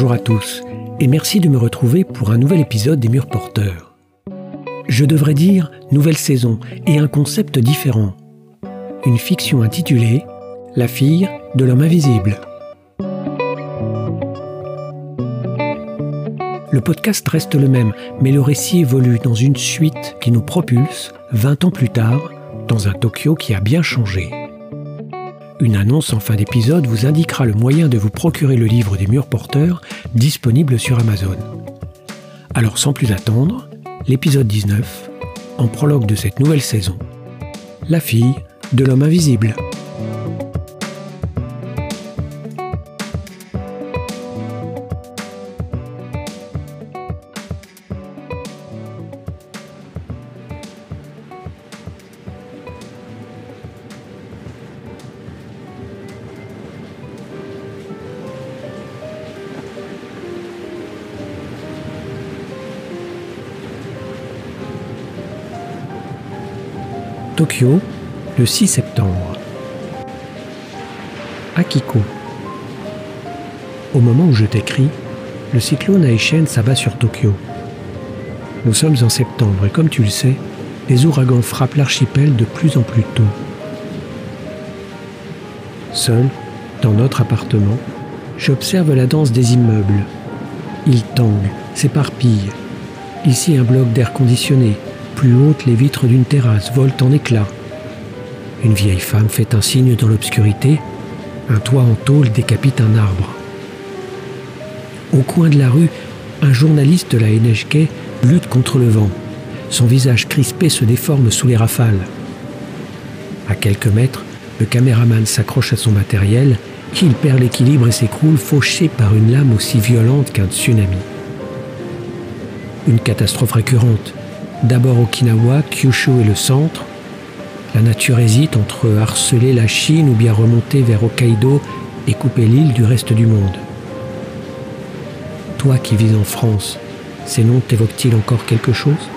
Bonjour à tous et merci de me retrouver pour un nouvel épisode des Murs Porteurs. Je devrais dire nouvelle saison et un concept différent. Une fiction intitulée La fille de l'homme invisible. Le podcast reste le même, mais le récit évolue dans une suite qui nous propulse, 20 ans plus tard, dans un Tokyo qui a bien changé. Une annonce en fin d'épisode vous indiquera le moyen de vous procurer le livre des murs porteurs disponible sur Amazon. Alors sans plus attendre, l'épisode 19, en prologue de cette nouvelle saison, La fille de l'homme invisible. Tokyo, le 6 septembre. Akiko. Au moment où je t'écris, le cyclone Aishen s'abat sur Tokyo. Nous sommes en septembre et comme tu le sais, les ouragans frappent l'archipel de plus en plus tôt. Seul, dans notre appartement, j'observe la danse des immeubles. Ils tanguent, s'éparpillent. Ici un bloc d'air conditionné, plus les vitres d'une terrasse volent en éclats. Une vieille femme fait un signe dans l'obscurité. Un toit en tôle décapite un arbre. Au coin de la rue, un journaliste de la NHK lutte contre le vent. Son visage crispé se déforme sous les rafales. À quelques mètres, le caméraman s'accroche à son matériel. Il perd l'équilibre et s'écroule, fauché par une lame aussi violente qu'un tsunami. Une catastrophe récurrente. D'abord Okinawa, Kyushu et le centre. La nature hésite entre harceler la Chine ou bien remonter vers Hokkaido et couper l'île du reste du monde. Toi qui vis en France, ces noms t'évoquent-ils encore quelque chose?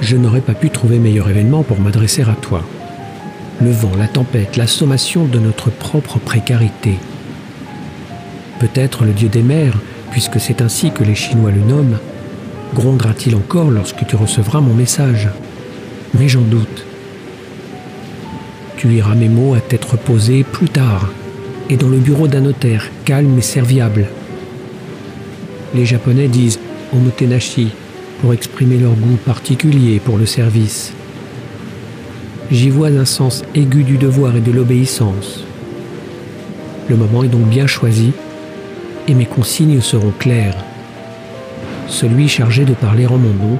Je n'aurais pas pu trouver meilleur événement pour m'adresser à toi. Le vent, la tempête, la sommation de notre propre précarité. Peut-être le dieu des mers puisque c'est ainsi que les Chinois le nomment, grondera-t-il encore lorsque tu recevras mon message Mais j'en doute. Tu liras mes mots à tête reposée plus tard, et dans le bureau d'un notaire, calme et serviable. Les Japonais disent omotenashi pour exprimer leur goût particulier pour le service. J'y vois un sens aigu du devoir et de l'obéissance. Le moment est donc bien choisi et mes consignes seront claires. Celui chargé de parler en mon nom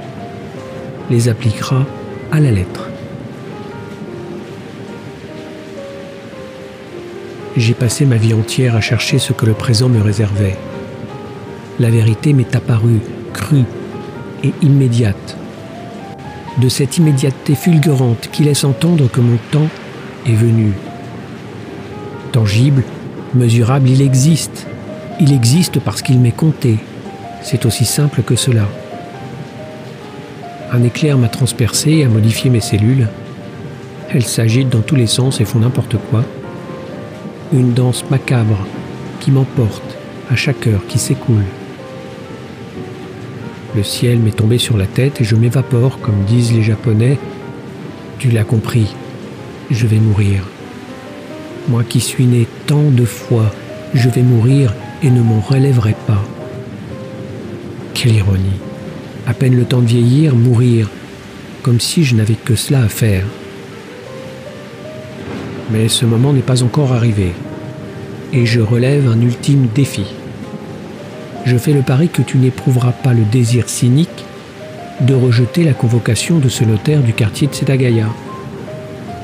les appliquera à la lettre. J'ai passé ma vie entière à chercher ce que le présent me réservait. La vérité m'est apparue crue et immédiate. De cette immédiateté fulgurante qui laisse entendre que mon temps est venu. Tangible, mesurable, il existe, il existe parce qu'il m'est compté. C'est aussi simple que cela. Un éclair m'a transpercé et a modifié mes cellules. Elles s'agitent dans tous les sens et font n'importe quoi. Une danse macabre qui m'emporte à chaque heure qui s'écoule. Le ciel m'est tombé sur la tête et je m'évapore, comme disent les Japonais. Tu l'as compris, je vais mourir. Moi qui suis né tant de fois, je vais mourir et ne m'en relèverai pas. Quelle ironie. À peine le temps de vieillir, mourir, comme si je n'avais que cela à faire. Mais ce moment n'est pas encore arrivé, et je relève un ultime défi. Je fais le pari que tu n'éprouveras pas le désir cynique de rejeter la convocation de ce notaire du quartier de Setagaya.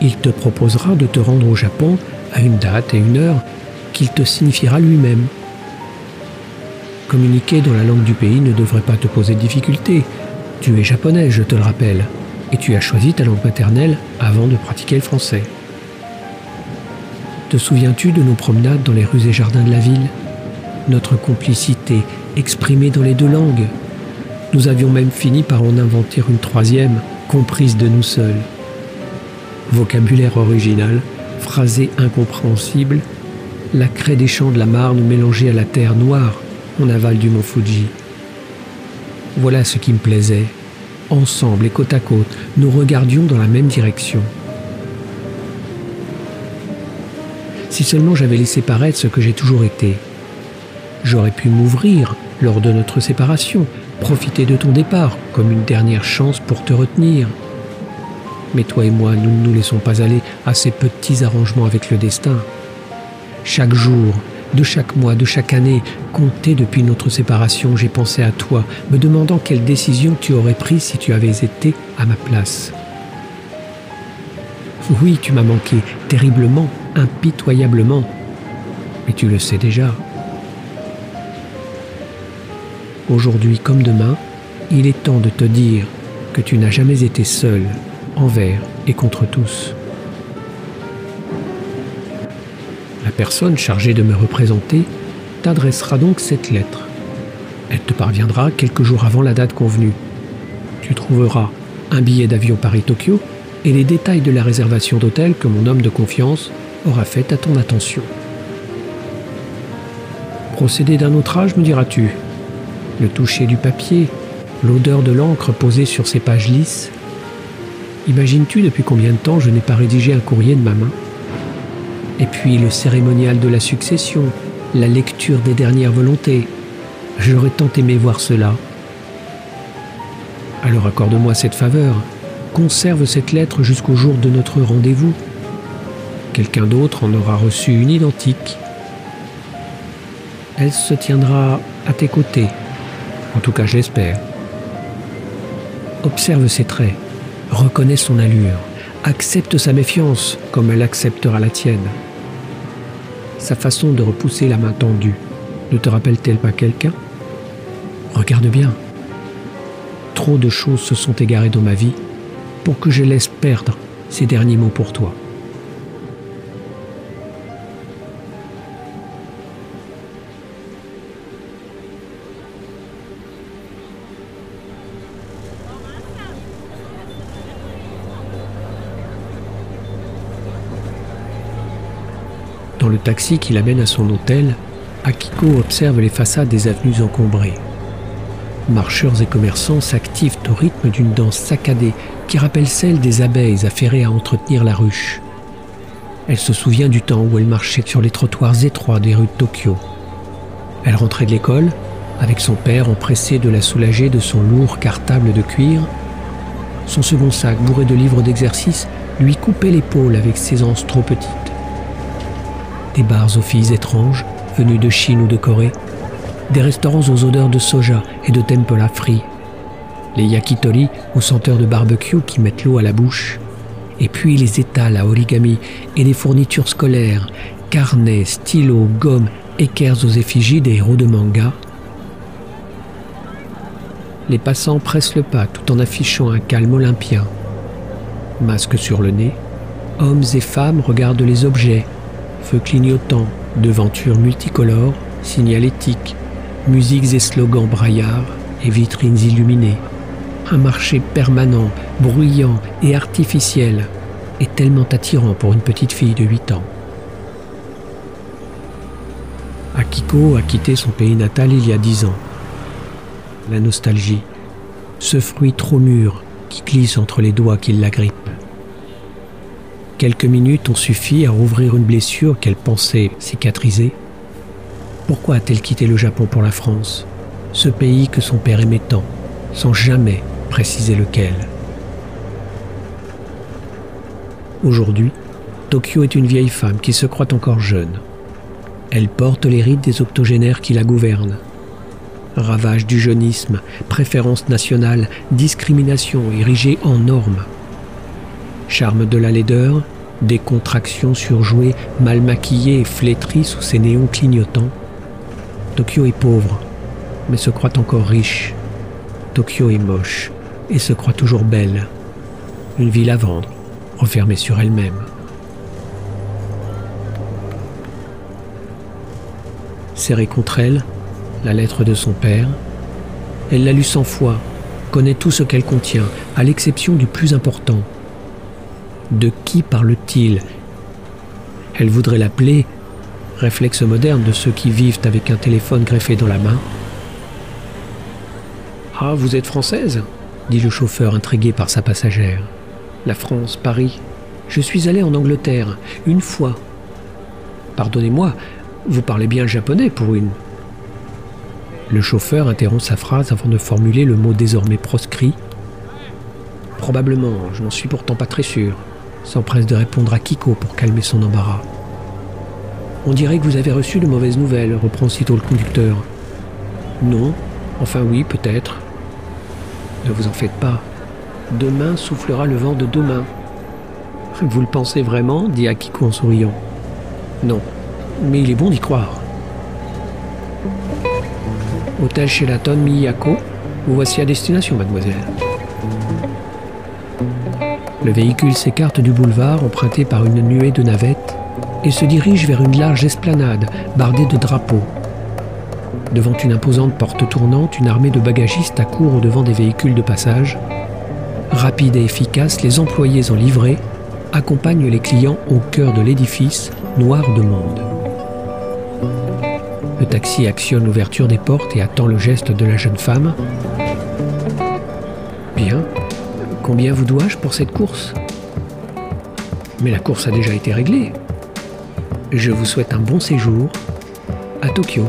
Il te proposera de te rendre au Japon à une date et une heure qu'il te signifiera lui-même. Communiquer dans la langue du pays ne devrait pas te poser de difficulté. Tu es japonais, je te le rappelle, et tu as choisi ta langue maternelle avant de pratiquer le français. Te souviens-tu de nos promenades dans les rues et jardins de la ville? Notre complicité exprimée dans les deux langues Nous avions même fini par en inventer une troisième, comprise de nous seuls. Vocabulaire original, phrasé incompréhensible, la craie des champs de la Marne mélangée à la terre noire en aval du mont Fuji. Voilà ce qui me plaisait. Ensemble et côte à côte, nous regardions dans la même direction. Si seulement j'avais laissé paraître ce que j'ai toujours été. J'aurais pu m'ouvrir lors de notre séparation, profiter de ton départ comme une dernière chance pour te retenir. Mais toi et moi, nous ne nous laissons pas aller à ces petits arrangements avec le destin. Chaque jour, de chaque mois, de chaque année, compté depuis notre séparation, j'ai pensé à toi, me demandant quelle décision tu aurais prise si tu avais été à ma place. Oui, tu m'as manqué, terriblement, impitoyablement, mais tu le sais déjà. Aujourd'hui comme demain, il est temps de te dire que tu n'as jamais été seul, envers et contre tous. La personne chargée de me représenter t'adressera donc cette lettre. Elle te parviendra quelques jours avant la date convenue. Tu trouveras un billet d'avion Paris-Tokyo et les détails de la réservation d'hôtel que mon homme de confiance aura fait à ton attention. Procédé d'un autre âge, me diras-tu Le toucher du papier, l'odeur de l'encre posée sur ces pages lisses Imagines-tu depuis combien de temps je n'ai pas rédigé un courrier de ma main? Et puis le cérémonial de la succession, la lecture des dernières volontés. J'aurais tant aimé voir cela. Alors accorde-moi cette faveur. Conserve cette lettre jusqu'au jour de notre rendez-vous. Quelqu'un d'autre en aura reçu une identique. Elle se tiendra à tes côtés. En tout cas, j'espère. Observe ses traits. Reconnais son allure, accepte sa méfiance comme elle acceptera la tienne. Sa façon de repousser la main tendue ne te rappelle-t-elle pas quelqu'un? Regarde bien. Trop de choses se sont égarées dans ma vie pour que je laisse perdre ces derniers mots pour toi. Taxi qui l'amène à son hôtel, Akiko observe les façades des avenues encombrées. Marcheurs et commerçants s'activent au rythme d'une danse saccadée qui rappelle celle des abeilles affairées à entretenir la ruche. Elle se souvient du temps où elle marchait sur les trottoirs étroits des rues de Tokyo. Elle rentrait de l'école, avec son père empressé de la soulager de son lourd cartable de cuir. Son second sac bourré de livres d'exercice lui coupait l'épaule avec ses anses trop petites des bars aux filles étranges venus de Chine ou de Corée, des restaurants aux odeurs de soja et de tempura frit, les yakitori aux senteurs de barbecue qui mettent l'eau à la bouche, et puis les étals à origami et les fournitures scolaires, carnets, stylos, gommes, équerres aux effigies des héros de manga. Les passants pressent le pas tout en affichant un calme olympien. Masque sur le nez, hommes et femmes regardent les objets feux clignotants, devantures multicolores, signalétiques, musiques et slogans braillards et vitrines illuminées. Un marché permanent, bruyant et artificiel est tellement attirant pour une petite fille de 8 ans. Akiko a quitté son pays natal il y a 10 ans. La nostalgie, ce fruit trop mûr qui glisse entre les doigts qui l'agrippent. Quelques minutes ont suffi à rouvrir une blessure qu'elle pensait cicatriser. Pourquoi a-t-elle quitté le Japon pour la France, ce pays que son père aimait tant, sans jamais préciser lequel? Aujourd'hui, Tokyo est une vieille femme qui se croit encore jeune. Elle porte les rides des octogénaires qui la gouvernent. Ravage du jeunisme, préférence nationale, discrimination érigée en norme. Charme de la laideur, décontraction surjouée, mal maquillée et flétrie sous ses néons clignotants. Tokyo est pauvre, mais se croit encore riche. Tokyo est moche et se croit toujours belle. Une ville à vendre, refermée sur elle-même. Serrée contre elle, la lettre de son père, elle l'a lue cent fois, connaît tout ce qu'elle contient, à l'exception du plus important, de qui parle-t-il? Elle voudrait l'appeler réflexe moderne de ceux qui vivent avec un téléphone greffé dans la main. Ah, vous êtes française dit le chauffeur intrigué par sa passagère. La France, Paris. Je suis allé en Angleterre, une fois. Pardonnez-moi, vous parlez bien japonais pour une. Le chauffeur interrompt sa phrase avant de formuler le mot désormais proscrit. Probablement, je n'en suis pourtant pas très sûr, s'empresse de répondre à Kiko pour calmer son embarras. On dirait que vous avez reçu de mauvaises nouvelles, reprend aussitôt le conducteur. Non, enfin oui, peut-être. Ne vous en faites pas. Demain soufflera le vent de demain. Vous le pensez vraiment? dit Akiko en souriant. Non, mais il est bon d'y croire. Hôtel Sheraton Miyako, vous voici à destination, mademoiselle. Le véhicule s'écarte du boulevard emprunté par une nuée de navettes et se dirige vers une large esplanade bardée de drapeaux. Devant une imposante porte tournante, une armée de bagagistes accourt au-devant des véhicules de passage. Rapides et efficaces, les employés en livrée accompagnent les clients au cœur de l'édifice, noir de monde. Le taxi actionne l'ouverture des portes et attend le geste de la jeune femme. Bien. Combien vous dois-je pour cette course Mais la course a déjà été réglée. Je vous souhaite un bon séjour à Tokyo.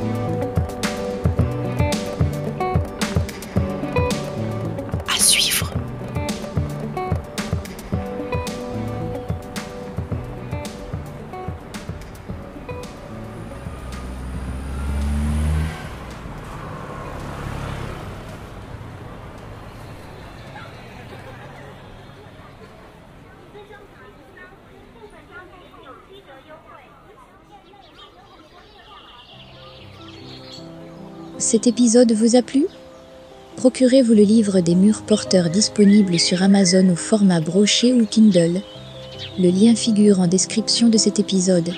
Cet épisode vous a plu? Procurez-vous le livre des murs porteurs disponible sur Amazon au format broché ou Kindle. Le lien figure en description de cet épisode.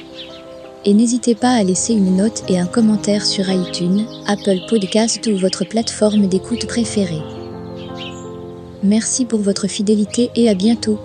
Et n'hésitez pas à laisser une note et un commentaire sur iTunes, Apple Podcast ou votre plateforme d'écoute préférée. Merci pour votre fidélité et à bientôt.